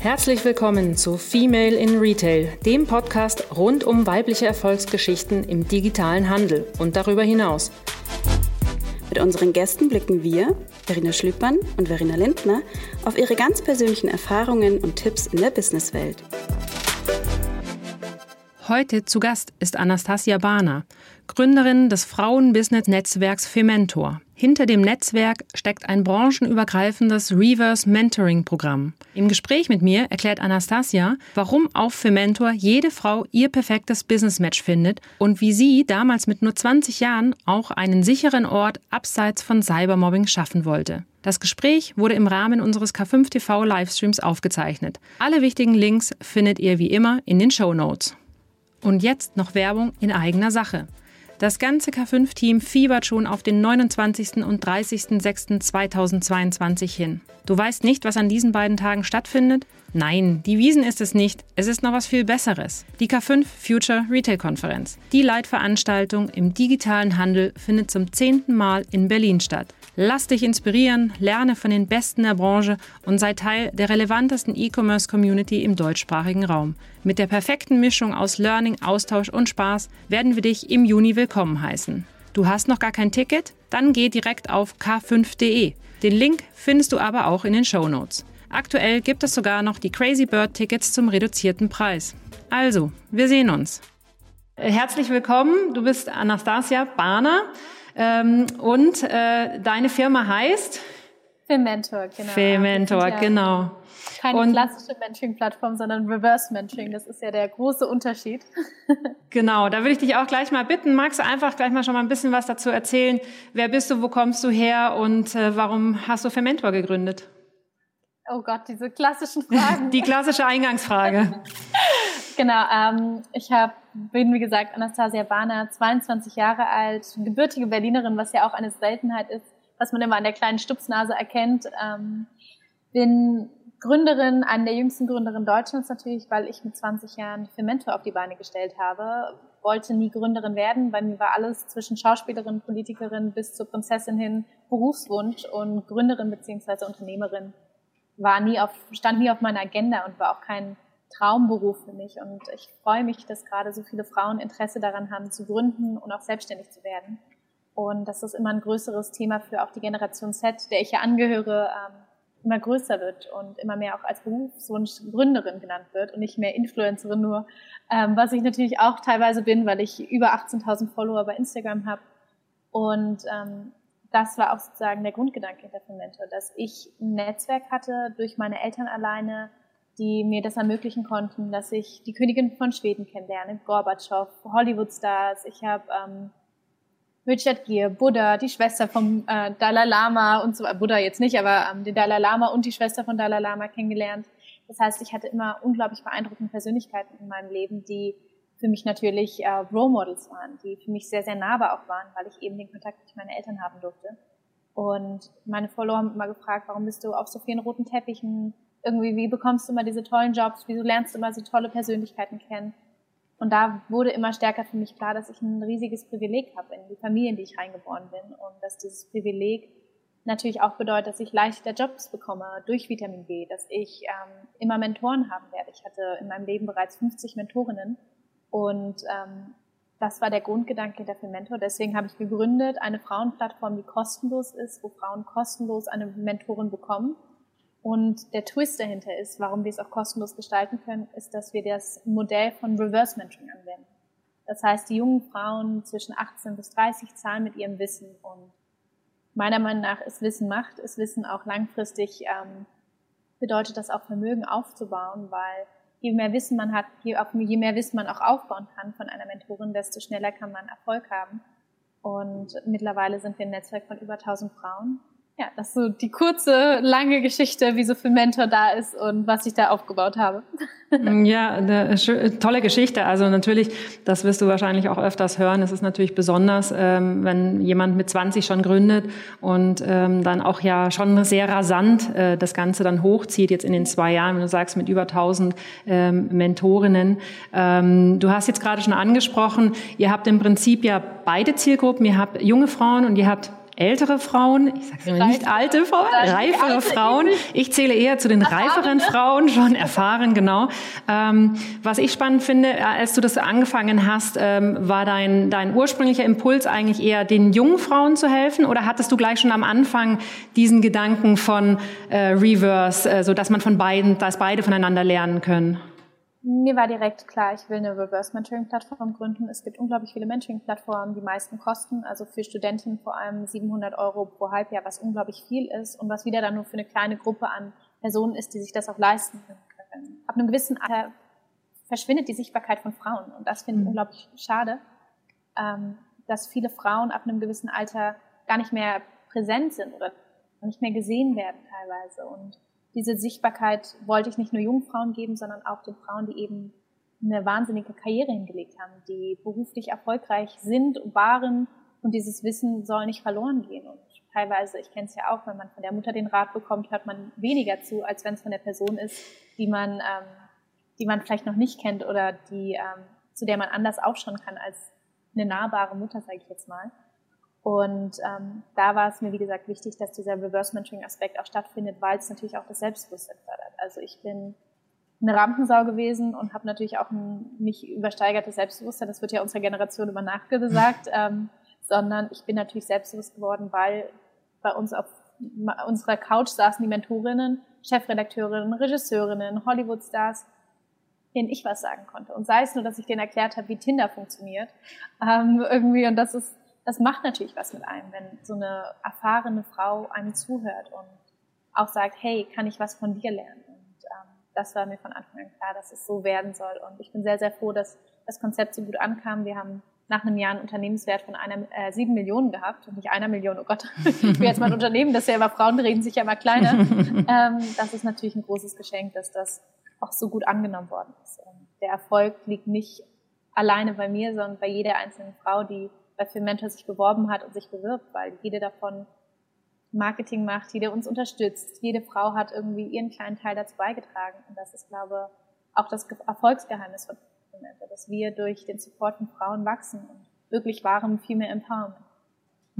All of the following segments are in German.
Herzlich willkommen zu Female in Retail, dem Podcast rund um weibliche Erfolgsgeschichten im digitalen Handel und darüber hinaus. Mit unseren Gästen blicken wir, Verena Schlüppmann und Verena Lindner, auf ihre ganz persönlichen Erfahrungen und Tipps in der Businesswelt. Heute zu Gast ist Anastasia Bahner, Gründerin des Frauen-Business-Netzwerks Fementor. Hinter dem Netzwerk steckt ein branchenübergreifendes Reverse Mentoring Programm. Im Gespräch mit mir erklärt Anastasia, warum auf Fementor jede Frau ihr perfektes Business Match findet und wie sie damals mit nur 20 Jahren auch einen sicheren Ort abseits von Cybermobbing schaffen wollte. Das Gespräch wurde im Rahmen unseres K5 TV Livestreams aufgezeichnet. Alle wichtigen Links findet ihr wie immer in den Show Notes. Und jetzt noch Werbung in eigener Sache. Das ganze K5-Team fiebert schon auf den 29. und 30.06.2022 hin. Du weißt nicht, was an diesen beiden Tagen stattfindet? Nein, die Wiesen ist es nicht. Es ist noch was viel Besseres. Die K5 Future Retail Konferenz. Die Leitveranstaltung im digitalen Handel findet zum zehnten Mal in Berlin statt. Lass dich inspirieren, lerne von den Besten der Branche und sei Teil der relevantesten E-Commerce-Community im deutschsprachigen Raum. Mit der perfekten Mischung aus Learning, Austausch und Spaß werden wir dich im Juni willkommen heißen. Du hast noch gar kein Ticket? Dann geh direkt auf k5.de. Den Link findest du aber auch in den Show Notes. Aktuell gibt es sogar noch die Crazy Bird Tickets zum reduzierten Preis. Also, wir sehen uns. Herzlich willkommen. Du bist Anastasia Bahner. Ähm, und äh, deine Firma heißt? Filmentor, genau. Filmentor, ja genau. Keine und, klassische Mentoring-Plattform, sondern Reverse Mentoring. Das ist ja der große Unterschied. genau, da würde ich dich auch gleich mal bitten. Magst du einfach gleich mal schon mal ein bisschen was dazu erzählen? Wer bist du, wo kommst du her und äh, warum hast du Filmentor gegründet? Oh Gott, diese klassischen Fragen. Die klassische Eingangsfrage. genau, ähm, ich hab, bin wie gesagt Anastasia Bahner, 22 Jahre alt, gebürtige Berlinerin, was ja auch eine Seltenheit ist, was man immer an der kleinen Stupsnase erkennt. Ähm, bin Gründerin, eine der jüngsten Gründerinnen Deutschlands natürlich, weil ich mit 20 Jahren Fermentor auf die Beine gestellt habe. Wollte nie Gründerin werden, weil mir war alles zwischen Schauspielerin, Politikerin bis zur Prinzessin hin Berufswunsch und Gründerin beziehungsweise Unternehmerin war nie auf, stand nie auf meiner Agenda und war auch kein Traumberuf für mich. Und ich freue mich, dass gerade so viele Frauen Interesse daran haben, zu gründen und auch selbstständig zu werden. Und dass das immer ein größeres Thema für auch die Generation Z, der ich ja angehöre, ähm, immer größer wird und immer mehr auch als Berufswunsch Gründerin genannt wird und nicht mehr Influencerin nur, ähm, was ich natürlich auch teilweise bin, weil ich über 18.000 Follower bei Instagram habe. Und ähm, das war auch sozusagen der Grundgedanke hinter Fermento, dass ich ein Netzwerk hatte durch meine Eltern alleine, die mir das ermöglichen konnten, dass ich die Königin von Schweden kennenlerne, Gorbatschow, Hollywood-Stars. Ich habe ähm, Richard Gere, Buddha, die Schwester vom äh, Dalai Lama und so, Buddha jetzt nicht, aber ähm, den Dalai Lama und die Schwester von Dalai Lama kennengelernt. Das heißt, ich hatte immer unglaublich beeindruckende Persönlichkeiten in meinem Leben, die für mich natürlich äh, Role Models waren, die für mich sehr, sehr nahbar auch waren, weil ich eben den Kontakt mit meinen Eltern haben durfte. Und meine Follower haben immer gefragt, warum bist du auf so vielen roten Teppichen? Irgendwie, wie bekommst du immer diese tollen Jobs? Wieso lernst du immer so tolle Persönlichkeiten kennen? Und da wurde immer stärker für mich klar, dass ich ein riesiges Privileg habe in die Familie, in die ich reingeboren bin. Und dass dieses Privileg natürlich auch bedeutet, dass ich leichter Jobs bekomme durch Vitamin B, dass ich ähm, immer Mentoren haben werde. Ich hatte in meinem Leben bereits 50 Mentorinnen und ähm, das war der Grundgedanke der Mentor. Deswegen habe ich gegründet eine Frauenplattform, die kostenlos ist, wo Frauen kostenlos eine Mentorin bekommen. Und der Twist dahinter ist, warum wir es auch kostenlos gestalten können, ist, dass wir das Modell von Reverse Mentoring anwenden. Das heißt, die jungen Frauen zwischen 18 bis 30 zahlen mit ihrem Wissen und meiner Meinung nach ist Wissen Macht, ist Wissen auch langfristig ähm, bedeutet das auch Vermögen aufzubauen, weil je mehr Wissen man hat, je, je mehr Wissen man auch aufbauen kann von einer Mentorin, desto schneller kann man Erfolg haben. Und mittlerweile sind wir ein Netzwerk von über 1000 Frauen ja, das ist so die kurze, lange Geschichte, wie so viel Mentor da ist und was ich da aufgebaut habe. Mm, ja, eine tolle Geschichte. Also natürlich, das wirst du wahrscheinlich auch öfters hören. Es ist natürlich besonders, ähm, wenn jemand mit 20 schon gründet und ähm, dann auch ja schon sehr rasant äh, das Ganze dann hochzieht, jetzt in den zwei Jahren, wenn du sagst, mit über 1000 ähm, Mentorinnen. Du hast jetzt gerade schon angesprochen, ihr habt im Prinzip ja beide Zielgruppen. Ihr habt junge Frauen und ihr habt ältere Frauen, ich sage immer nicht alte Frauen, reifere alte Frauen. Ich zähle eher zu den reiferen Frauen, schon erfahren, genau. Ähm, was ich spannend finde, äh, als du das angefangen hast, ähm, war dein, dein ursprünglicher Impuls eigentlich eher den jungen Frauen zu helfen oder hattest du gleich schon am Anfang diesen Gedanken von äh, Reverse, äh, so dass man von beiden, dass beide voneinander lernen können? Mir war direkt klar, ich will eine Reverse Mentoring Plattform gründen. Es gibt unglaublich viele Mentoring Plattformen, die meisten kosten, also für Studenten vor allem 700 Euro pro Halbjahr, was unglaublich viel ist und was wieder dann nur für eine kleine Gruppe an Personen ist, die sich das auch leisten können. Ab einem gewissen Alter verschwindet die Sichtbarkeit von Frauen und das finde ich mhm. unglaublich schade, ähm, dass viele Frauen ab einem gewissen Alter gar nicht mehr präsent sind oder nicht mehr gesehen werden teilweise und diese Sichtbarkeit wollte ich nicht nur jungen Frauen geben, sondern auch den Frauen, die eben eine wahnsinnige Karriere hingelegt haben, die beruflich erfolgreich sind und waren und dieses Wissen soll nicht verloren gehen. Und teilweise, ich kenne es ja auch, wenn man von der Mutter den Rat bekommt, hört man weniger zu, als wenn es von der Person ist, die man, ähm, die man vielleicht noch nicht kennt oder die, ähm, zu der man anders aufschauen kann als eine nahbare Mutter, sage ich jetzt mal. Und ähm, da war es mir, wie gesagt, wichtig, dass dieser Reverse-Mentoring-Aspekt auch stattfindet, weil es natürlich auch das Selbstbewusstsein fördert. Also ich bin eine Rampensau gewesen und habe natürlich auch ein nicht übersteigertes Selbstbewusstsein. Das wird ja unserer Generation immer nachgesagt, ähm, sondern ich bin natürlich selbstbewusst geworden, weil bei uns auf unserer Couch saßen die Mentorinnen, Chefredakteurinnen, Regisseurinnen, Hollywood-Stars, denen ich was sagen konnte. Und sei es nur, dass ich denen erklärt habe, wie Tinder funktioniert, ähm, irgendwie. Und das ist das macht natürlich was mit einem, wenn so eine erfahrene Frau einem zuhört und auch sagt, hey, kann ich was von dir lernen? Und ähm, das war mir von Anfang an klar, dass es so werden soll. Und ich bin sehr, sehr froh, dass das Konzept so gut ankam. Wir haben nach einem Jahr einen Unternehmenswert von einer, äh, sieben Millionen gehabt und nicht einer Million. Oh Gott, ich will jetzt mal ein Unternehmen, das ist ja immer Frauen reden sich ja immer kleiner. ähm, das ist natürlich ein großes Geschenk, dass das auch so gut angenommen worden ist. Und der Erfolg liegt nicht alleine bei mir, sondern bei jeder einzelnen Frau, die bei Mentor sich beworben hat und sich bewirbt, weil jede davon Marketing macht, jede uns unterstützt, jede Frau hat irgendwie ihren kleinen Teil dazu beigetragen. Und das ist, glaube ich, auch das Erfolgsgeheimnis von Mentor, dass wir durch den Support von Frauen wachsen und wirklich wahrem Female Empowerment.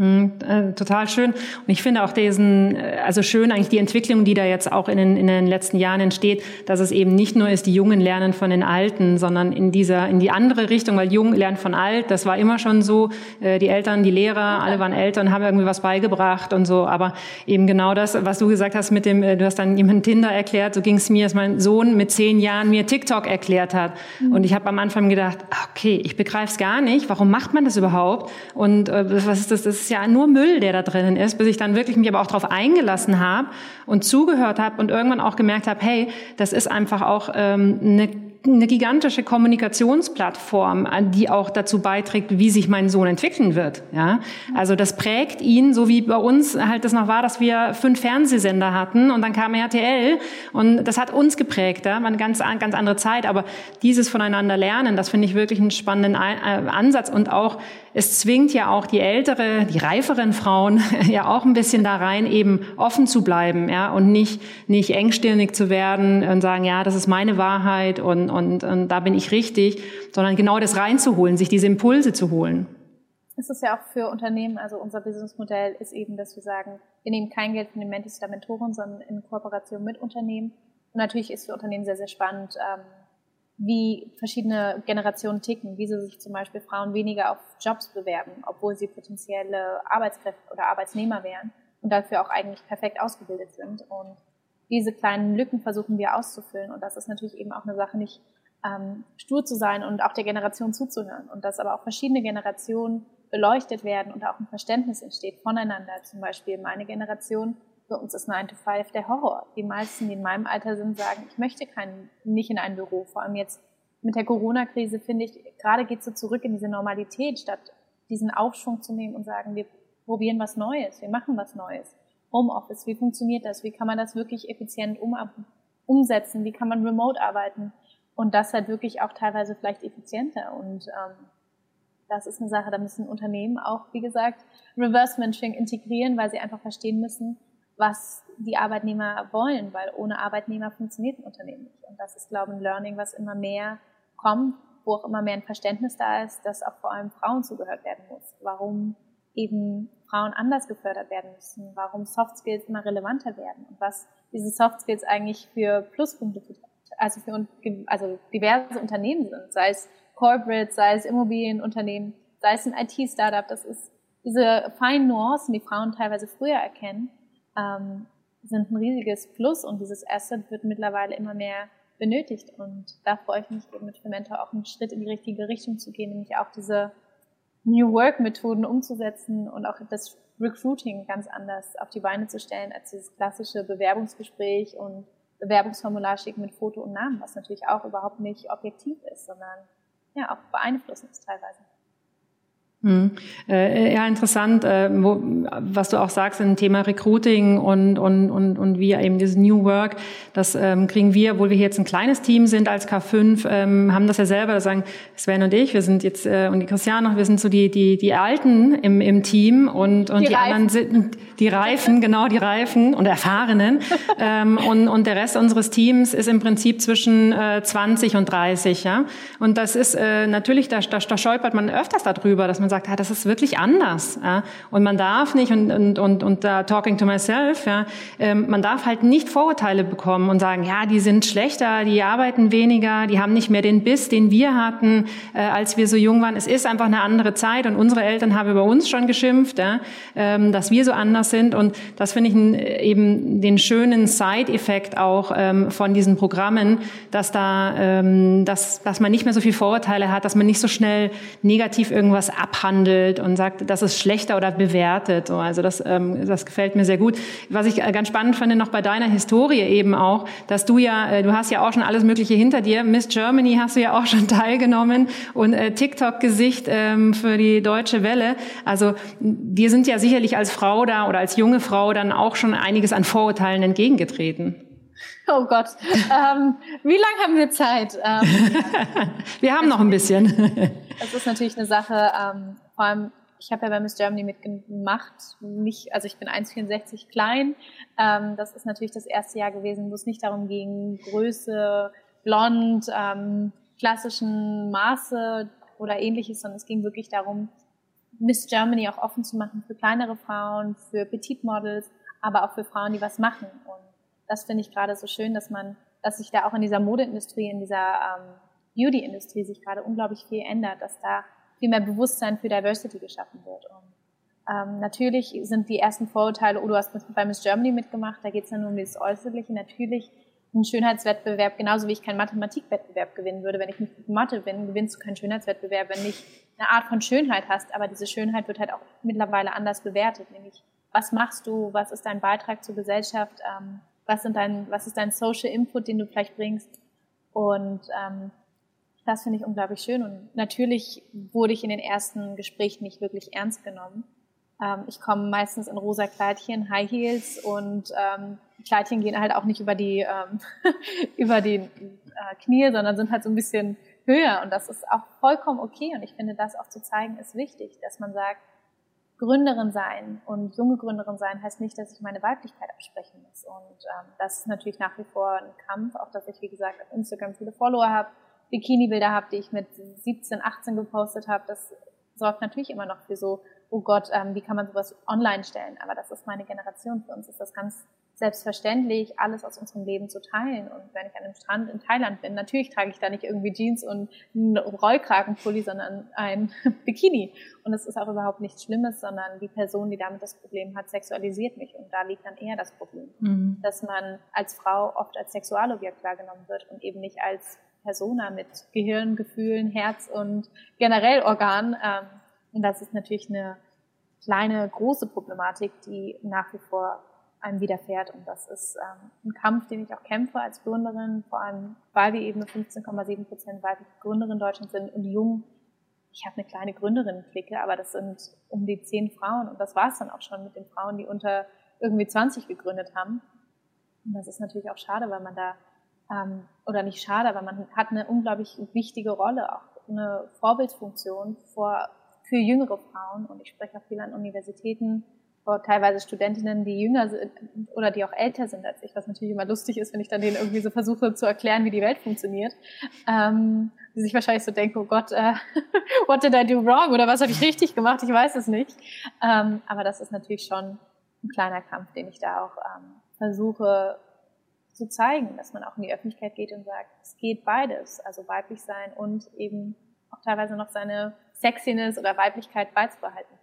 Äh, total schön. Und ich finde auch diesen, äh, also schön eigentlich die Entwicklung, die da jetzt auch in den, in den letzten Jahren entsteht, dass es eben nicht nur ist, die Jungen lernen von den Alten, sondern in dieser, in die andere Richtung, weil Jung lernt von alt, das war immer schon so, äh, die Eltern, die Lehrer, alle waren Eltern, haben irgendwie was beigebracht und so, aber eben genau das, was du gesagt hast mit dem, du hast dann jemand Tinder erklärt, so ging es mir, dass mein Sohn mit zehn Jahren mir TikTok erklärt hat. Mhm. Und ich habe am Anfang gedacht, okay, ich begreife es gar nicht, warum macht man das überhaupt? Und was ist das? Das ist ja nur Müll, der da drinnen ist, bis ich dann wirklich mich aber auch darauf eingelassen habe und zugehört habe und irgendwann auch gemerkt habe, hey, das ist einfach auch ähm, eine eine gigantische Kommunikationsplattform, die auch dazu beiträgt, wie sich mein Sohn entwickeln wird. Ja, also das prägt ihn, so wie bei uns halt das noch war, dass wir fünf Fernsehsender hatten und dann kam RTL und das hat uns geprägt. Ja, war eine ganz ganz andere Zeit. Aber dieses voneinander lernen, das finde ich wirklich einen spannenden äh, Ansatz und auch es zwingt ja auch die ältere, die reiferen Frauen ja auch ein bisschen da rein, eben offen zu bleiben, ja, und nicht, nicht engstirnig zu werden und sagen, ja, das ist meine Wahrheit und, und, und da bin ich richtig, sondern genau das reinzuholen, sich diese Impulse zu holen. Es ist ja auch für Unternehmen, also unser Businessmodell ist eben, dass wir sagen, wir nehmen kein Geld von den Mentis oder Mentoren, sondern in Kooperation mit Unternehmen. Und natürlich ist für Unternehmen sehr, sehr spannend, ähm, wie verschiedene Generationen ticken, wieso sich zum Beispiel Frauen weniger auf Jobs bewerben, obwohl sie potenzielle Arbeitskräfte oder Arbeitsnehmer wären und dafür auch eigentlich perfekt ausgebildet sind. Und diese kleinen Lücken versuchen wir auszufüllen. Und das ist natürlich eben auch eine Sache, nicht ähm, stur zu sein und auch der Generation zuzuhören. Und dass aber auch verschiedene Generationen beleuchtet werden und auch ein Verständnis entsteht voneinander. Zum Beispiel meine Generation für uns ist 9 to 5 der Horror. Die meisten, die in meinem Alter sind, sagen, ich möchte kein, nicht in ein Büro. Vor allem jetzt mit der Corona-Krise finde ich, gerade geht es so zurück in diese Normalität, statt diesen Aufschwung zu nehmen und sagen, wir probieren was Neues, wir machen was Neues. Homeoffice, wie funktioniert das? Wie kann man das wirklich effizient um, umsetzen? Wie kann man remote arbeiten? Und das halt wirklich auch teilweise vielleicht effizienter. Und ähm, das ist eine Sache, da müssen Unternehmen auch, wie gesagt, Reverse Mentoring integrieren, weil sie einfach verstehen müssen, was die Arbeitnehmer wollen, weil ohne Arbeitnehmer funktioniert ein Unternehmen nicht. Und das ist, glaube ich, ein Learning, was immer mehr kommt, wo auch immer mehr ein Verständnis da ist, dass auch vor allem Frauen zugehört werden muss. Warum eben Frauen anders gefördert werden müssen, warum Soft Skills immer relevanter werden und was diese Soft Skills eigentlich für Pluspunkte, also für also diverse Unternehmen sind, sei es Corporate, sei es Immobilienunternehmen, sei es ein IT-Startup. Das ist diese feinen Nuancen, die Frauen teilweise früher erkennen, ähm, sind ein riesiges Plus und dieses Asset wird mittlerweile immer mehr benötigt. Und da freue ich mich eben mit Fermentor auch einen Schritt in die richtige Richtung zu gehen, nämlich auch diese New Work Methoden umzusetzen und auch das Recruiting ganz anders auf die Beine zu stellen als dieses klassische Bewerbungsgespräch und Bewerbungsformular schicken mit Foto und Namen, was natürlich auch überhaupt nicht objektiv ist, sondern ja auch beeinflussend ist teilweise. Hm. Äh, ja, interessant, äh, wo, was du auch sagst im Thema Recruiting und, und, und, und wie eben dieses New Work, das ähm, kriegen wir, obwohl wir hier jetzt ein kleines Team sind als K5, ähm, haben das ja selber, das sagen Sven und ich, wir sind jetzt, äh, und die Christiane, wir sind so die, die, die Alten im, im Team und, und die, die anderen sind die Reifen, genau, die Reifen und Erfahrenen. ähm, und, und der Rest unseres Teams ist im Prinzip zwischen äh, 20 und 30, ja. Und das ist äh, natürlich, da, da, da stolpert man öfters darüber, dass man man sagt, ah, das ist wirklich anders. Ja? Und man darf nicht, und, und, und, und uh, talking to myself, ja, ähm, man darf halt nicht Vorurteile bekommen und sagen, ja, die sind schlechter, die arbeiten weniger, die haben nicht mehr den Biss, den wir hatten, äh, als wir so jung waren. Es ist einfach eine andere Zeit und unsere Eltern haben über uns schon geschimpft, ja, ähm, dass wir so anders sind. Und das finde ich ein, eben den schönen Side-Effekt auch ähm, von diesen Programmen, dass da, ähm, dass, dass man nicht mehr so viel Vorurteile hat, dass man nicht so schnell negativ irgendwas ab abhandelt und sagt, das ist schlechter oder bewertet. Also das, ähm, das gefällt mir sehr gut. Was ich äh, ganz spannend fand noch bei deiner Historie eben auch, dass du ja, äh, du hast ja auch schon alles Mögliche hinter dir. Miss Germany hast du ja auch schon teilgenommen und äh, TikTok-Gesicht ähm, für die Deutsche Welle. Also dir sind ja sicherlich als Frau da oder als junge Frau dann auch schon einiges an Vorurteilen entgegengetreten. Oh Gott. ähm, wie lange haben wir Zeit? Ähm, wir haben noch ein bisschen. Das ist natürlich eine Sache, ähm, vor allem, ich habe ja bei Miss Germany mitgemacht, nicht, also ich bin 1,64 klein. Ähm, das ist natürlich das erste Jahr gewesen, wo es nicht darum ging, Größe, blond, ähm, klassischen Maße oder ähnliches, sondern es ging wirklich darum, Miss Germany auch offen zu machen für kleinere Frauen, für Petit Models, aber auch für Frauen, die was machen. Und das finde ich gerade so schön, dass man, dass sich da auch in dieser Modeindustrie, in dieser ähm, Beauty-Industrie sich gerade unglaublich viel ändert, dass da viel mehr Bewusstsein für Diversity geschaffen wird. Und ähm, natürlich sind die ersten Vorurteile, oh, du hast bei Miss Germany mitgemacht, da geht es ja nur um dieses Äußerliche. Natürlich ein Schönheitswettbewerb, genauso wie ich keinen Mathematikwettbewerb gewinnen würde. Wenn ich nicht Mathe bin, gewinnst du keinen Schönheitswettbewerb, wenn nicht eine Art von Schönheit hast. Aber diese Schönheit wird halt auch mittlerweile anders bewertet, nämlich was machst du, was ist dein Beitrag zur Gesellschaft, ähm, was, sind dein, was ist dein Social Input, den du vielleicht bringst. Und ähm, das finde ich unglaublich schön. Und natürlich wurde ich in den ersten Gesprächen nicht wirklich ernst genommen. Ähm, ich komme meistens in rosa Kleidchen, High Heels und ähm, Kleidchen gehen halt auch nicht über die, ähm, über die äh, Knie, sondern sind halt so ein bisschen höher. Und das ist auch vollkommen okay. Und ich finde, das auch zu zeigen, ist wichtig, dass man sagt, Gründerin sein und junge Gründerin sein heißt nicht, dass ich meine Weiblichkeit absprechen muss. Und ähm, das ist natürlich nach wie vor ein Kampf, auch dass ich, wie gesagt, auf Instagram viele Follower habe, Bikini-Bilder habe, die ich mit 17, 18 gepostet habe, das sorgt natürlich immer noch für so, oh Gott, ähm, wie kann man sowas online stellen? Aber das ist meine Generation. Für uns ist das ganz selbstverständlich, alles aus unserem Leben zu teilen. Und wenn ich an einem Strand in Thailand bin, natürlich trage ich da nicht irgendwie Jeans und einen Rollkragenpulli, sondern ein Bikini. Und es ist auch überhaupt nichts Schlimmes, sondern die Person, die damit das Problem hat, sexualisiert mich. Und da liegt dann eher das Problem, mhm. dass man als Frau oft als Sexualobjekt wahrgenommen wird und eben nicht als Persona mit Gehirn, Gefühlen, Herz und generell Organ. Ähm, und das ist natürlich eine kleine, große Problematik, die nach wie vor einem widerfährt. Und das ist ähm, ein Kampf, den ich auch kämpfe als Gründerin, vor allem weil wir eben 15,7 Prozent weibliche Gründerin in Deutschland sind und jung. Ich habe eine kleine Gründerinnen-Clique, aber das sind um die zehn Frauen und das war es dann auch schon mit den Frauen, die unter irgendwie 20 gegründet haben. Und das ist natürlich auch schade, weil man da ähm, oder nicht schade, aber man hat eine unglaublich wichtige Rolle, auch eine Vorbildfunktion vor, für jüngere Frauen. Und ich spreche auch viel an Universitäten, teilweise Studentinnen, die jünger sind oder die auch älter sind als ich, was natürlich immer lustig ist, wenn ich dann denen irgendwie so versuche zu erklären, wie die Welt funktioniert. Ähm, die sich wahrscheinlich so denken, oh Gott, äh, what did I do wrong oder was habe ich richtig gemacht? Ich weiß es nicht. Ähm, aber das ist natürlich schon ein kleiner Kampf, den ich da auch ähm, versuche zu zeigen, dass man auch in die Öffentlichkeit geht und sagt, es geht beides, also weiblich sein und eben auch teilweise noch seine Sexiness oder Weiblichkeit beizubehalten.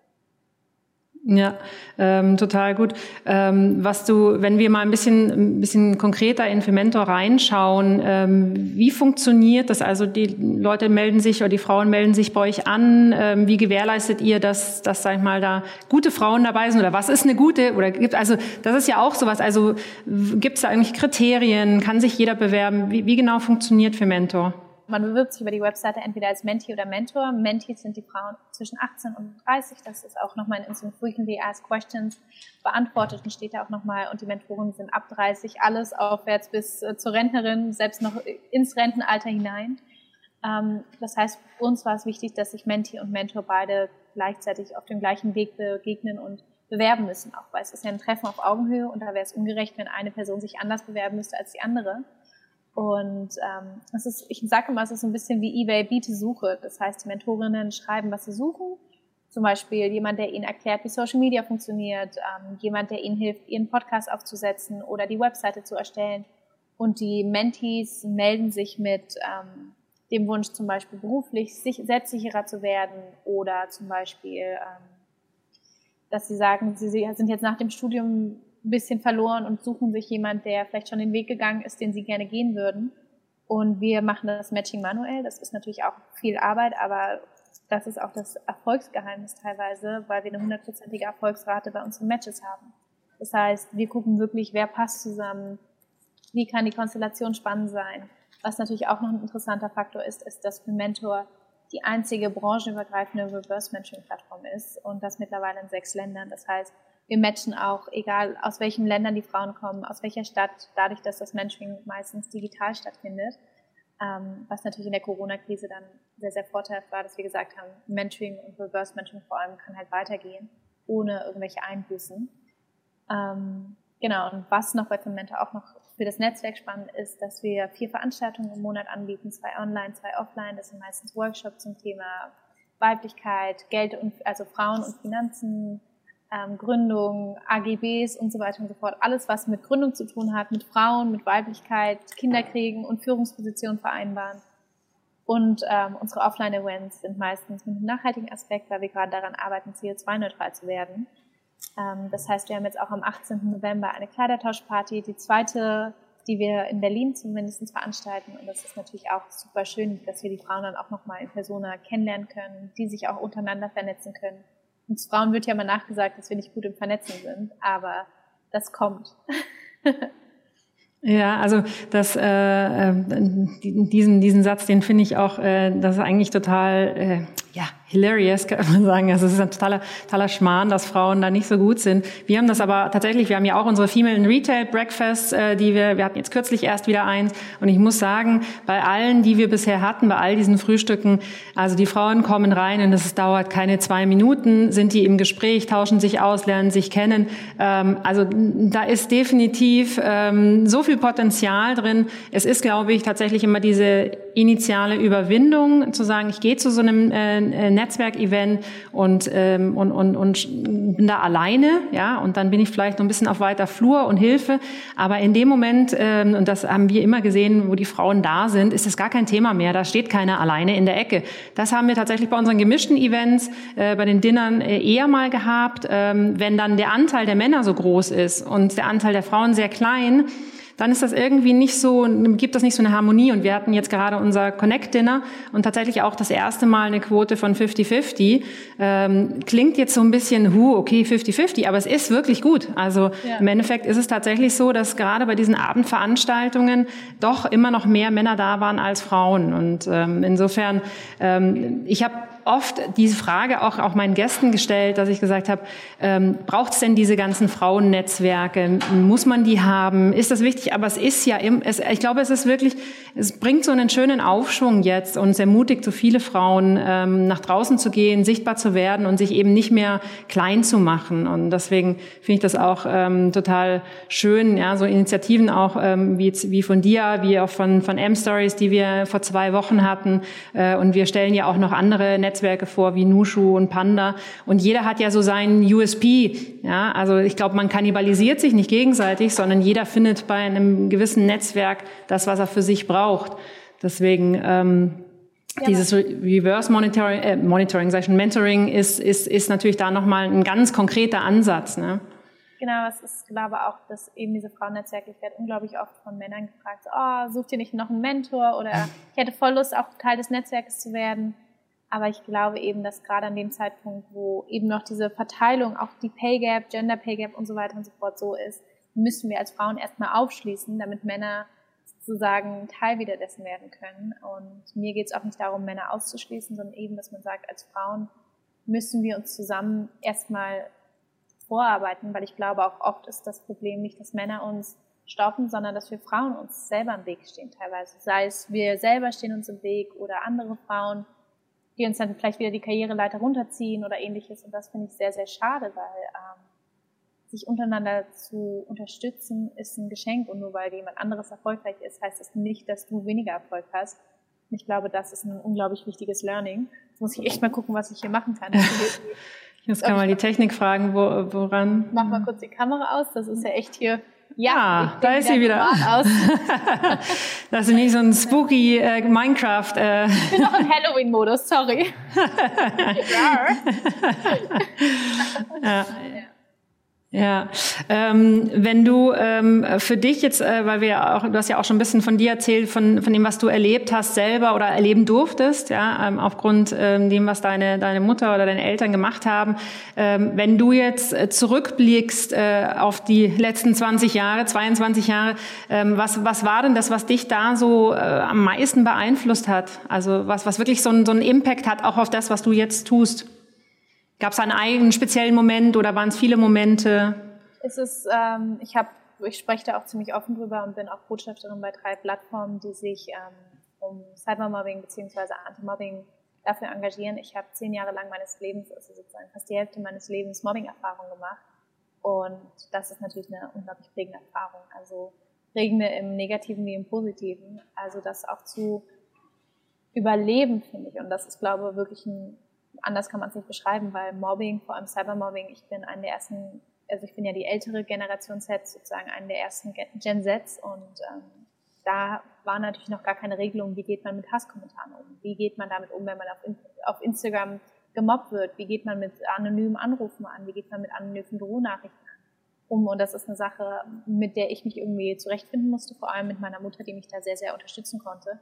Ja, ähm, total gut. Ähm, was du, wenn wir mal ein bisschen, ein bisschen konkreter in Fementor reinschauen, ähm, wie funktioniert das? Also die Leute melden sich oder die Frauen melden sich bei euch an. Ähm, wie gewährleistet ihr, dass, dass sag ich mal da gute Frauen dabei sind? Oder was ist eine gute? Oder gibt also das ist ja auch sowas. Also gibt es da eigentlich Kriterien? Kann sich jeder bewerben? Wie, wie genau funktioniert Fementor? Man bewirbt sich über die Webseite entweder als Mentee oder Mentor. Mentees sind die Frauen zwischen 18 und 30. Das ist auch nochmal in Instant Frequently Asked Questions beantwortet und steht da auch nochmal. Und die Mentoren sind ab 30, alles aufwärts bis äh, zur Rentnerin, selbst noch ins Rentenalter hinein. Ähm, das heißt, uns war es wichtig, dass sich Mentee und Mentor beide gleichzeitig auf dem gleichen Weg begegnen und bewerben müssen auch, weil es ist ja ein Treffen auf Augenhöhe und da wäre es ungerecht, wenn eine Person sich anders bewerben müsste als die andere. Und ähm, es ist, ich sage immer, es ist so ein bisschen wie eBay biete Suche. Das heißt, die Mentorinnen schreiben, was sie suchen. Zum Beispiel jemand, der ihnen erklärt, wie Social Media funktioniert, ähm, jemand, der ihnen hilft, ihren Podcast aufzusetzen oder die Webseite zu erstellen. Und die Mentees melden sich mit ähm, dem Wunsch, zum Beispiel beruflich sich, selbstsicherer zu werden oder zum Beispiel, ähm, dass sie sagen, sie sind jetzt nach dem Studium ein bisschen verloren und suchen sich jemand, der vielleicht schon den Weg gegangen ist, den sie gerne gehen würden. Und wir machen das Matching manuell. Das ist natürlich auch viel Arbeit, aber das ist auch das Erfolgsgeheimnis teilweise, weil wir eine hundertprozentige Erfolgsrate bei unseren Matches haben. Das heißt, wir gucken wirklich, wer passt zusammen, wie kann die Konstellation spannend sein. Was natürlich auch noch ein interessanter Faktor ist, ist, dass Mentor die einzige branchenübergreifende Reverse-Mentoring-Plattform ist und das mittlerweile in sechs Ländern. Das heißt, wir matchen auch, egal aus welchen Ländern die Frauen kommen, aus welcher Stadt, dadurch, dass das Matching meistens digital stattfindet. Ähm, was natürlich in der Corona-Krise dann sehr, sehr vorteilhaft war, dass wir gesagt haben, Mentoring und Reverse Mentoring vor allem kann halt weitergehen, ohne irgendwelche Einbußen. Ähm, genau, und was noch bei Mentor auch noch für das Netzwerk spannend ist, dass wir vier Veranstaltungen im Monat anbieten, zwei online, zwei offline. Das sind meistens Workshops zum Thema Weiblichkeit, Geld und also Frauen und Finanzen, ähm, Gründung, AGBs und so weiter und so fort. Alles, was mit Gründung zu tun hat, mit Frauen, mit Weiblichkeit, Kinderkriegen und Führungspositionen vereinbaren. Und ähm, unsere Offline-Events sind meistens mit einem nachhaltigen Aspekt, weil wir gerade daran arbeiten, CO2-neutral zu werden. Ähm, das heißt, wir haben jetzt auch am 18. November eine Kleidertauschparty, die zweite, die wir in Berlin zumindest veranstalten. Und das ist natürlich auch super schön, dass wir die Frauen dann auch nochmal in Persona kennenlernen können, die sich auch untereinander vernetzen können uns Frauen wird ja immer nachgesagt, dass wir nicht gut im Vernetzen sind, aber das kommt. Ja, also das, äh, äh diesen, diesen Satz, den finde ich auch, äh, das ist eigentlich total, äh, ja, hilarious, kann man sagen. Also es ist ein totaler, totaler Schmarrn, dass Frauen da nicht so gut sind. Wir haben das aber tatsächlich, wir haben ja auch unsere Female in Retail Breakfast, äh, die wir, wir hatten jetzt kürzlich erst wieder eins. Und ich muss sagen, bei allen, die wir bisher hatten, bei all diesen Frühstücken, also die Frauen kommen rein und es dauert keine zwei Minuten, sind die im Gespräch, tauschen sich aus, lernen sich kennen. Ähm, also da ist definitiv ähm, so viel Potenzial drin. Es ist, glaube ich, tatsächlich immer diese initiale Überwindung, zu sagen, ich gehe zu so einem äh, äh Netzwerkevent und, ähm, und, und, und bin da alleine, ja, und dann bin ich vielleicht noch ein bisschen auf weiter Flur und Hilfe. Aber in dem Moment, ähm, und das haben wir immer gesehen, wo die Frauen da sind, ist das gar kein Thema mehr. Da steht keiner alleine in der Ecke. Das haben wir tatsächlich bei unseren gemischten Events, äh, bei den Dinnern äh, eher mal gehabt, ähm, wenn dann der Anteil der Männer so groß ist und der Anteil der Frauen sehr klein dann ist das irgendwie nicht so, gibt das nicht so eine Harmonie. Und wir hatten jetzt gerade unser Connect-Dinner und tatsächlich auch das erste Mal eine Quote von 50-50. Ähm, klingt jetzt so ein bisschen, hu, okay, 50-50, aber es ist wirklich gut. Also ja. im Endeffekt ist es tatsächlich so, dass gerade bei diesen Abendveranstaltungen doch immer noch mehr Männer da waren als Frauen. Und ähm, insofern, ähm, ich habe oft diese Frage auch, auch meinen Gästen gestellt, dass ich gesagt habe, ähm, braucht es denn diese ganzen Frauennetzwerke? Muss man die haben? Ist das wichtig? Aber es ist ja, im, es, ich glaube, es ist wirklich, es bringt so einen schönen Aufschwung jetzt und es ermutigt so viele Frauen, ähm, nach draußen zu gehen, sichtbar zu werden und sich eben nicht mehr klein zu machen. Und deswegen finde ich das auch ähm, total schön, ja, so Initiativen auch ähm, wie, wie von dir, wie auch von, von M-Stories, die wir vor zwei Wochen hatten. Äh, und wir stellen ja auch noch andere Netzwerke vor, wie Nushu und Panda. Und jeder hat ja so seinen USP. Ja, also ich glaube, man kannibalisiert sich nicht gegenseitig, sondern jeder findet bei einem gewissen Netzwerk das, was er für sich braucht. Deswegen ähm, ja, dieses Reverse Monitoring, äh, Monitoring, sag ich schon, Mentoring ist, ist, ist natürlich da nochmal ein ganz konkreter Ansatz. Ne? Genau, es ist, glaube auch, dass eben diese Frauennetzwerke, ich werde unglaublich oft von Männern gefragt, so, oh, sucht ihr nicht noch einen Mentor oder ich hätte voll Lust, auch Teil des Netzwerkes zu werden. Aber ich glaube eben, dass gerade an dem Zeitpunkt, wo eben noch diese Verteilung, auch die Pay Gap, Gender Pay Gap und so weiter und so fort so ist, müssen wir als Frauen erstmal aufschließen, damit Männer sozusagen Teil wieder dessen werden können. Und mir geht es auch nicht darum, Männer auszuschließen, sondern eben, dass man sagt, als Frauen müssen wir uns zusammen erstmal vorarbeiten, weil ich glaube, auch oft ist das Problem nicht, dass Männer uns stoppen, sondern dass wir Frauen uns selber im Weg stehen teilweise. Sei es wir selber stehen uns im Weg oder andere Frauen, die uns dann vielleicht wieder die Karriereleiter runterziehen oder ähnliches. Und das finde ich sehr, sehr schade, weil ähm, sich untereinander zu unterstützen ist ein Geschenk und nur weil jemand anderes erfolgreich ist, heißt das nicht, dass du weniger Erfolg hast. Und ich glaube, das ist ein unglaublich wichtiges Learning. Jetzt muss ich echt mal gucken, was ich hier machen kann. Jetzt kann man die Technik fragen, wo, woran. Mach mal kurz die Kamera aus. Das ist ja echt hier. Ja, ah, da ist sie wieder. Aus. das ist nicht so ein spooky äh, Minecraft. Äh. Ich bin noch im Halloween-Modus, sorry. ja. Ja, ähm, wenn du ähm, für dich jetzt, äh, weil wir auch, du hast ja auch schon ein bisschen von dir erzählt, von, von dem, was du erlebt hast selber oder erleben durftest, ja, ähm, aufgrund ähm, dem, was deine, deine Mutter oder deine Eltern gemacht haben. Ähm, wenn du jetzt äh, zurückblickst äh, auf die letzten 20 Jahre, 22 Jahre, ähm, was, was war denn das, was dich da so äh, am meisten beeinflusst hat? Also was, was wirklich so, ein, so einen Impact hat, auch auf das, was du jetzt tust? Gab es einen eigenen speziellen Moment oder waren es viele Momente? Es ist, ähm, ich habe, ich spreche da auch ziemlich offen drüber und bin auch Botschafterin bei drei Plattformen, die sich ähm, um Cybermobbing bzw. Anti-Mobbing dafür engagieren. Ich habe zehn Jahre lang meines Lebens, also sozusagen fast die Hälfte meines Lebens Mobbing-Erfahrung gemacht. Und das ist natürlich eine unglaublich prägende Erfahrung. Also prägende im Negativen wie im Positiven. Also das auch zu überleben, finde ich. Und das ist, glaube ich, wirklich ein anders kann man es nicht beschreiben, weil Mobbing, vor allem Cybermobbing, ich bin eine der ersten, also ich bin ja die ältere Generation Z, sozusagen eine der ersten Gen Zs und ähm, da war natürlich noch gar keine Regelung, wie geht man mit Hasskommentaren um, wie geht man damit um, wenn man auf, auf Instagram gemobbt wird, wie geht man mit anonymen Anrufen an, wie geht man mit anonymen Büronachrichten um und das ist eine Sache, mit der ich mich irgendwie zurechtfinden musste, vor allem mit meiner Mutter, die mich da sehr, sehr unterstützen konnte.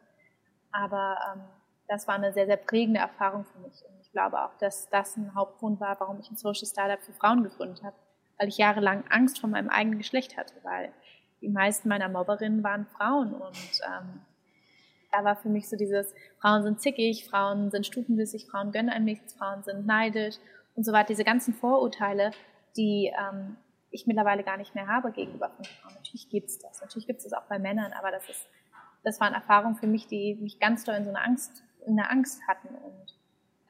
Aber ähm, das war eine sehr, sehr prägende Erfahrung für mich. Und glaube auch, dass das ein Hauptgrund war, warum ich ein Social Startup für Frauen gegründet habe, weil ich jahrelang Angst vor meinem eigenen Geschlecht hatte, weil die meisten meiner Mobberinnen waren Frauen und ähm, da war für mich so dieses, Frauen sind zickig, Frauen sind stufenwissig, Frauen gönnen einem nichts, Frauen sind neidisch und so weiter. Diese ganzen Vorurteile, die ähm, ich mittlerweile gar nicht mehr habe gegenüber Frauen. Natürlich gibt's das, natürlich gibt's das auch bei Männern, aber das ist, das waren Erfahrungen für mich, die mich ganz doll in so eine Angst, in eine Angst hatten und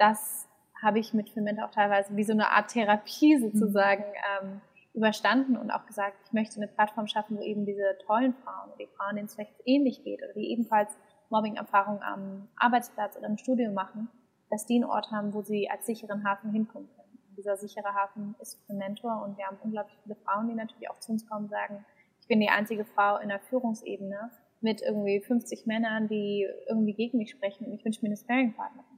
das habe ich mit Filmente auch teilweise wie so eine Art Therapie sozusagen ähm, überstanden und auch gesagt, ich möchte eine Plattform schaffen, wo eben diese tollen Frauen, die Frauen, denen es vielleicht ähnlich geht oder die ebenfalls Mobbing-Erfahrungen am Arbeitsplatz oder im Studio machen, dass die einen Ort haben, wo sie als sicheren Hafen hinkommen können. Und dieser sichere Hafen ist Mentor und wir haben unglaublich viele Frauen, die natürlich auch zu uns kommen und sagen, ich bin die einzige Frau in der Führungsebene mit irgendwie 50 Männern, die irgendwie gegen mich sprechen und ich wünsche mir eine Sparing-Partnerin.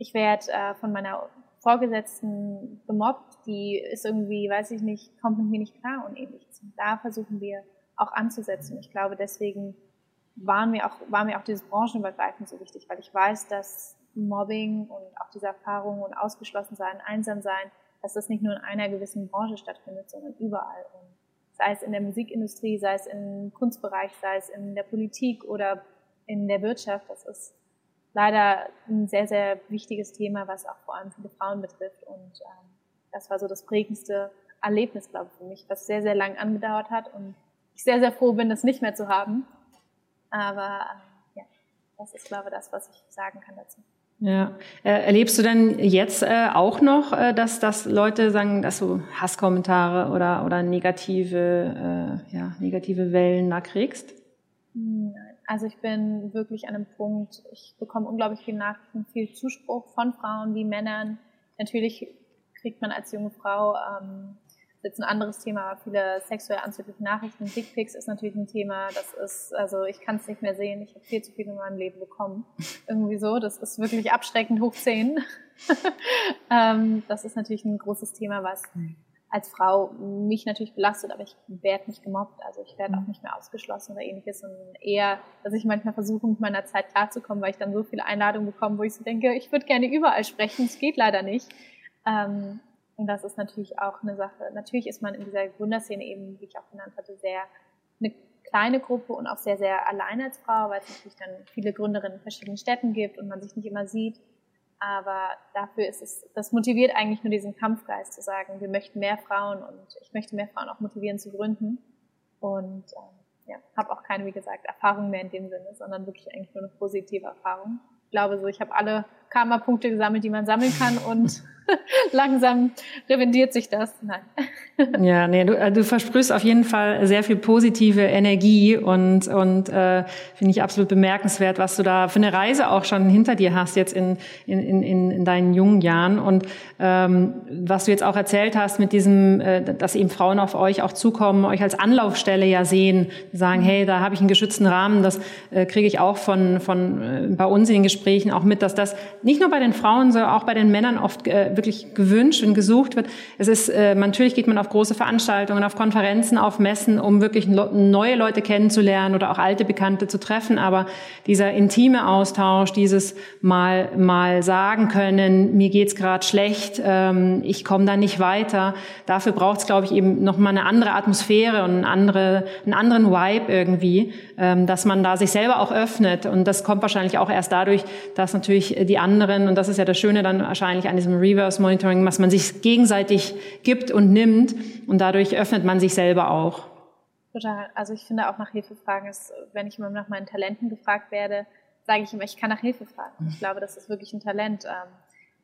Ich werde äh, von meiner Vorgesetzten gemobbt, die ist irgendwie, weiß ich nicht, kommt mit mir nicht klar und ähnliches. Und da versuchen wir auch anzusetzen. Ich glaube, deswegen waren mir auch, war mir auch dieses Branchenübergreifend so wichtig, weil ich weiß, dass Mobbing und auch diese Erfahrungen und ausgeschlossen sein, einsam sein, dass das nicht nur in einer gewissen Branche stattfindet, sondern überall. Und sei es in der Musikindustrie, sei es im Kunstbereich, sei es in der Politik oder in der Wirtschaft, das ist leider ein sehr, sehr wichtiges Thema, was auch vor allem viele Frauen betrifft. Und ähm, das war so das prägendste Erlebnis, glaube ich, für mich, was sehr, sehr lang angedauert hat und ich sehr, sehr froh bin, das nicht mehr zu haben. Aber äh, ja, das ist, glaube ich, das, was ich sagen kann dazu. Ja. Äh, erlebst du denn jetzt äh, auch noch, äh, dass, dass Leute sagen, dass du Hasskommentare oder, oder negative, äh, ja, negative Wellen da kriegst? Nein. Also ich bin wirklich an einem Punkt, ich bekomme unglaublich viel Nachrichten, viel Zuspruch von Frauen wie Männern. Natürlich kriegt man als junge Frau ähm, jetzt ein anderes Thema, aber viele sexuell anzügliche Nachrichten. Dickpics ist natürlich ein Thema, das ist, also ich kann es nicht mehr sehen. Ich habe viel zu viel in meinem Leben bekommen. Irgendwie so, das ist wirklich abschreckend hoch zehn. ähm, das ist natürlich ein großes Thema, was als Frau mich natürlich belastet, aber ich werde nicht gemobbt, also ich werde auch nicht mehr ausgeschlossen oder ähnliches und eher, dass ich manchmal versuche, mit meiner Zeit klarzukommen, weil ich dann so viele Einladungen bekomme, wo ich so denke, ich würde gerne überall sprechen, es geht leider nicht. Ähm, und das ist natürlich auch eine Sache. Natürlich ist man in dieser Gründerszene eben, wie ich auch genannt hatte, sehr eine kleine Gruppe und auch sehr, sehr allein als Frau, weil es natürlich dann viele Gründerinnen in verschiedenen Städten gibt und man sich nicht immer sieht. Aber dafür ist es, das motiviert eigentlich nur diesen Kampfgeist zu sagen, wir möchten mehr Frauen und ich möchte mehr Frauen auch motivieren zu gründen. Und ähm, ja, habe auch keine, wie gesagt, Erfahrung mehr in dem Sinne, sondern wirklich eigentlich nur eine positive Erfahrung. Ich glaube so, ich habe alle Karma-Punkte gesammelt, die man sammeln kann und langsam revendiert sich das. Nein. Ja, nee, du, äh, du versprühst auf jeden Fall sehr viel positive Energie und, und äh, finde ich absolut bemerkenswert, was du da für eine Reise auch schon hinter dir hast jetzt in, in, in, in deinen jungen Jahren und ähm, was du jetzt auch erzählt hast mit diesem, äh, dass eben Frauen auf euch auch zukommen, euch als Anlaufstelle ja sehen, sagen, hey, da habe ich einen geschützten Rahmen, das äh, kriege ich auch von, von äh, bei uns in den Gesprächen auch mit, dass das nicht nur bei den Frauen, sondern auch bei den Männern oft äh, wirklich gewünscht und gesucht wird. Es ist, äh, natürlich geht man auf große Veranstaltungen, auf Konferenzen, auf Messen, um wirklich neue Leute kennenzulernen oder auch alte Bekannte zu treffen. Aber dieser intime Austausch, dieses mal, mal sagen können, mir geht's gerade schlecht, ähm, ich komme da nicht weiter, dafür braucht es, glaube ich, eben nochmal eine andere Atmosphäre und eine andere, einen anderen Vibe irgendwie, dass man da sich selber auch öffnet. Und das kommt wahrscheinlich auch erst dadurch, dass natürlich die anderen, und das ist ja das Schöne dann wahrscheinlich an diesem Reverse Monitoring, was man sich gegenseitig gibt und nimmt und dadurch öffnet man sich selber auch. Total. Also ich finde auch nach Hilfe fragen ist, wenn ich immer nach meinen Talenten gefragt werde, sage ich immer, ich kann nach Hilfe fragen. Ich glaube, das ist wirklich ein Talent, ähm,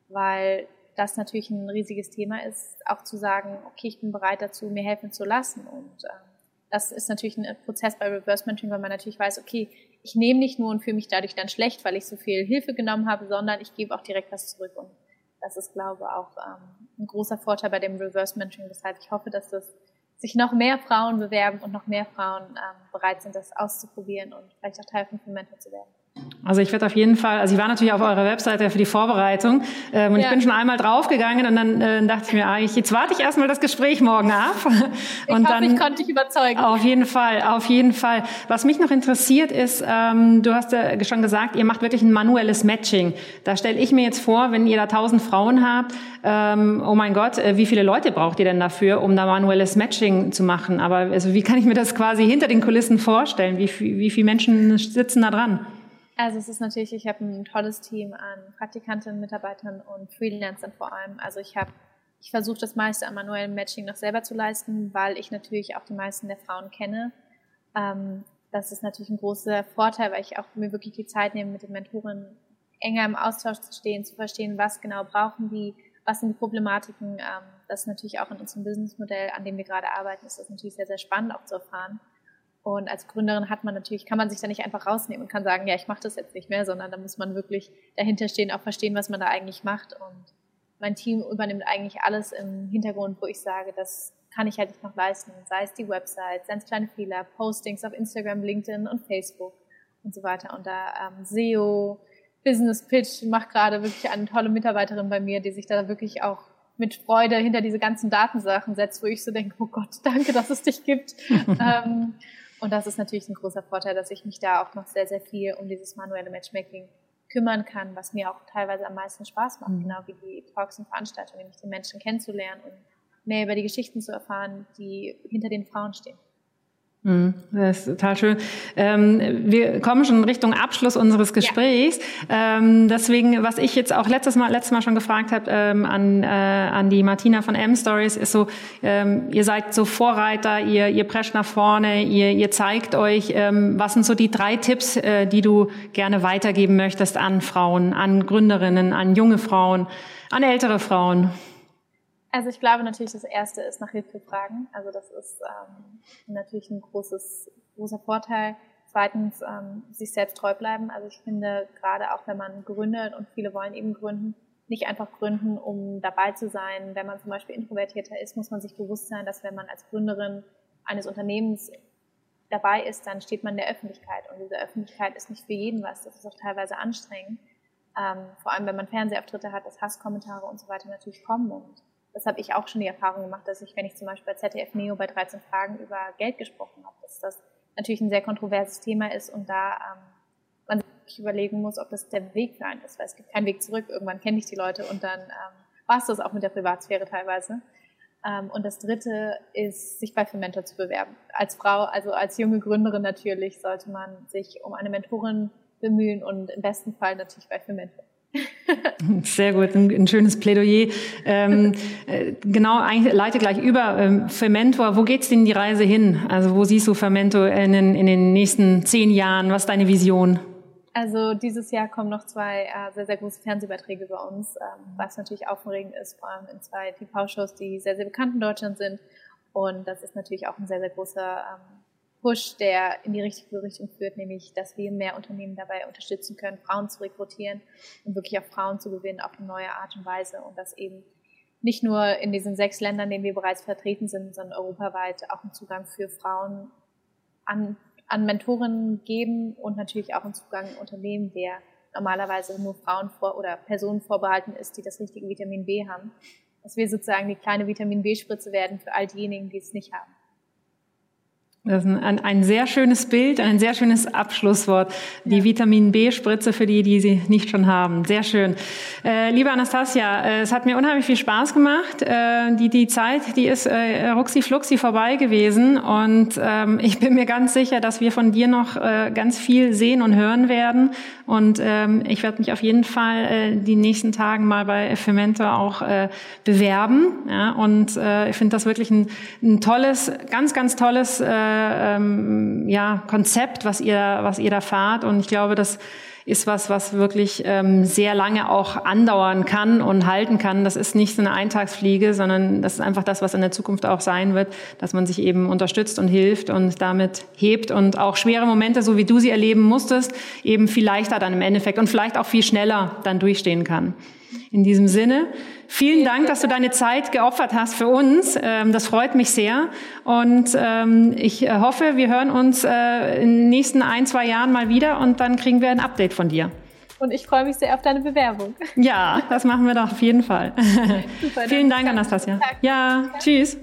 weil das natürlich ein riesiges Thema ist, auch zu sagen, okay, ich bin bereit dazu, mir helfen zu lassen. Und ähm, das ist natürlich ein Prozess bei Reverse Mentoring, weil man natürlich weiß, okay, ich nehme nicht nur und fühle mich dadurch dann schlecht, weil ich so viel Hilfe genommen habe, sondern ich gebe auch direkt was zurück. Und das ist, glaube ich, auch ähm, ein großer Vorteil bei dem Reverse Mentoring, weshalb ich hoffe, dass das sich noch mehr Frauen bewerben und noch mehr Frauen ähm, bereit sind, das auszuprobieren und vielleicht auch Teil von Mentor zu werden. Also ich werde auf jeden Fall, also ich war natürlich auf eurer Webseite für die Vorbereitung ähm, und ja. ich bin schon einmal draufgegangen und dann äh, dachte ich mir, ah, jetzt warte ich erstmal das Gespräch morgen ab. Und ich hoffe, dann, ich konnte dich überzeugen. Auf jeden Fall, auf jeden Fall. Was mich noch interessiert ist, ähm, du hast ja schon gesagt, ihr macht wirklich ein manuelles Matching. Da stelle ich mir jetzt vor, wenn ihr da tausend Frauen habt, ähm, oh mein Gott, äh, wie viele Leute braucht ihr denn dafür, um da manuelles Matching zu machen? Aber also wie kann ich mir das quasi hinter den Kulissen vorstellen? Wie, wie viele Menschen sitzen da dran? Also es ist natürlich, ich habe ein tolles Team an Praktikantinnen, Mitarbeitern und Freelancern vor allem. Also ich habe, ich versuche das meiste am manuellen Matching noch selber zu leisten, weil ich natürlich auch die meisten der Frauen kenne. Ähm, das ist natürlich ein großer Vorteil, weil ich auch mir wirklich die Zeit nehme, mit den Mentoren enger im Austausch zu stehen, zu verstehen, was genau brauchen die, was sind die Problematiken. Ähm, das ist natürlich auch in unserem Businessmodell, an dem wir gerade arbeiten, ist das natürlich sehr, sehr spannend auch zu erfahren. Und als Gründerin hat man natürlich, kann man sich da nicht einfach rausnehmen und kann sagen, ja, ich mache das jetzt nicht mehr, sondern da muss man wirklich dahinter stehen, auch verstehen, was man da eigentlich macht. Und mein Team übernimmt eigentlich alles im Hintergrund, wo ich sage, das kann ich halt nicht noch leisten. Sei es die Website, sei es kleine Fehler, Postings auf Instagram, LinkedIn und Facebook und so weiter. Und da ähm, SEO, Business Pitch macht gerade wirklich eine tolle Mitarbeiterin bei mir, die sich da wirklich auch mit Freude hinter diese ganzen Datensachen setzt, wo ich so denke, oh Gott, danke, dass es dich gibt. ähm, und das ist natürlich ein großer Vorteil, dass ich mich da auch noch sehr, sehr viel um dieses manuelle Matchmaking kümmern kann, was mir auch teilweise am meisten Spaß macht, mhm. genau wie die Talks und Veranstaltungen, nämlich die Menschen kennenzulernen und mehr über die Geschichten zu erfahren, die hinter den Frauen stehen. Hm, das ist total schön. Ähm, wir kommen schon Richtung Abschluss unseres Gesprächs. Ja. Ähm, deswegen, was ich jetzt auch letztes Mal, letztes Mal schon gefragt habe ähm, an, äh, an die Martina von M-Stories, ist so, ihr seid so Vorreiter, ihr, ihr prescht nach vorne, ihr, ihr zeigt euch, was sind so die drei Tipps, äh, die du gerne weitergeben möchtest an Frauen, an Gründerinnen, an junge Frauen, an ältere Frauen? Also ich glaube natürlich, das Erste ist nach Hilfe fragen. Also das ist ähm, natürlich ein großes, großer Vorteil. Zweitens, ähm, sich selbst treu bleiben. Also ich finde, gerade auch wenn man gründet und viele wollen eben gründen, nicht einfach gründen, um dabei zu sein. Wenn man zum Beispiel introvertierter ist, muss man sich bewusst sein, dass wenn man als Gründerin eines Unternehmens dabei ist, dann steht man in der Öffentlichkeit. Und diese Öffentlichkeit ist nicht für jeden was. Das ist auch teilweise anstrengend. Ähm, vor allem, wenn man Fernsehauftritte hat, dass Hasskommentare und so weiter natürlich kommen. Und das habe ich auch schon die Erfahrung gemacht, dass ich, wenn ich zum Beispiel bei ZDF Neo bei 13 Fragen über Geld gesprochen habe, dass das natürlich ein sehr kontroverses Thema ist und da ähm, man sich überlegen muss, ob das der Weg für einen ist, weil es gibt keinen Weg zurück. Irgendwann kenne ich die Leute und dann ähm, war es das auch mit der Privatsphäre teilweise. Ähm, und das Dritte ist, sich bei Mentor zu bewerben. Als Frau, also als junge Gründerin natürlich, sollte man sich um eine Mentorin bemühen und im besten Fall natürlich bei Mentor. Sehr gut, ein, ein schönes Plädoyer. Ähm, äh, genau, leite gleich über. Ähm, Fermentor, wo geht's denn die Reise hin? Also wo siehst du Fermentor in den, in den nächsten zehn Jahren? Was ist deine Vision? Also dieses Jahr kommen noch zwei äh, sehr, sehr große Fernsehbeiträge bei uns, ähm, was natürlich aufregend ist, vor allem in zwei TV-Shows, die sehr, sehr bekannt in Deutschland sind. Und das ist natürlich auch ein sehr, sehr großer ähm, Push, der in die richtige Richtung führt, nämlich, dass wir mehr Unternehmen dabei unterstützen können, Frauen zu rekrutieren und wirklich auch Frauen zu gewinnen auf eine neue Art und Weise und das eben nicht nur in diesen sechs Ländern, in denen wir bereits vertreten sind, sondern europaweit auch einen Zugang für Frauen an, an Mentoren geben und natürlich auch einen Zugang in Unternehmen, der normalerweise nur Frauen vor oder Personen vorbehalten ist, die das richtige Vitamin B haben. Dass wir sozusagen die kleine Vitamin B-Spritze werden für all diejenigen, die es nicht haben. Das ist ein, ein, sehr schönes Bild, ein sehr schönes Abschlusswort. Die ja. Vitamin B-Spritze für die, die sie nicht schon haben. Sehr schön. Äh, liebe Anastasia, äh, es hat mir unheimlich viel Spaß gemacht. Äh, die, die Zeit, die ist äh, ruxi fluxi vorbei gewesen. Und ähm, ich bin mir ganz sicher, dass wir von dir noch äh, ganz viel sehen und hören werden. Und ähm, ich werde mich auf jeden Fall äh, die nächsten Tagen mal bei Fermentor auch äh, bewerben. Ja, und äh, ich finde das wirklich ein, ein tolles, ganz, ganz tolles äh, ähm, ja, Konzept, was ihr, was ihr da fahrt. Und ich glaube, das ist was, was wirklich ähm, sehr lange auch andauern kann und halten kann. Das ist nicht so eine Eintagsfliege, sondern das ist einfach das, was in der Zukunft auch sein wird, dass man sich eben unterstützt und hilft und damit hebt und auch schwere Momente, so wie du sie erleben musstest, eben viel leichter dann im Endeffekt und vielleicht auch viel schneller dann durchstehen kann. In diesem Sinne, vielen Dank, dass du deine Zeit geopfert hast für uns. Ähm, das freut mich sehr. Und ähm, ich äh, hoffe, wir hören uns äh, in den nächsten ein, zwei Jahren mal wieder und dann kriegen wir ein Update von dir. Und ich freue mich sehr auf deine Bewerbung. Ja, das machen wir doch auf jeden Fall. Super, Vielen Dank, Anastasia. Ja, tschüss.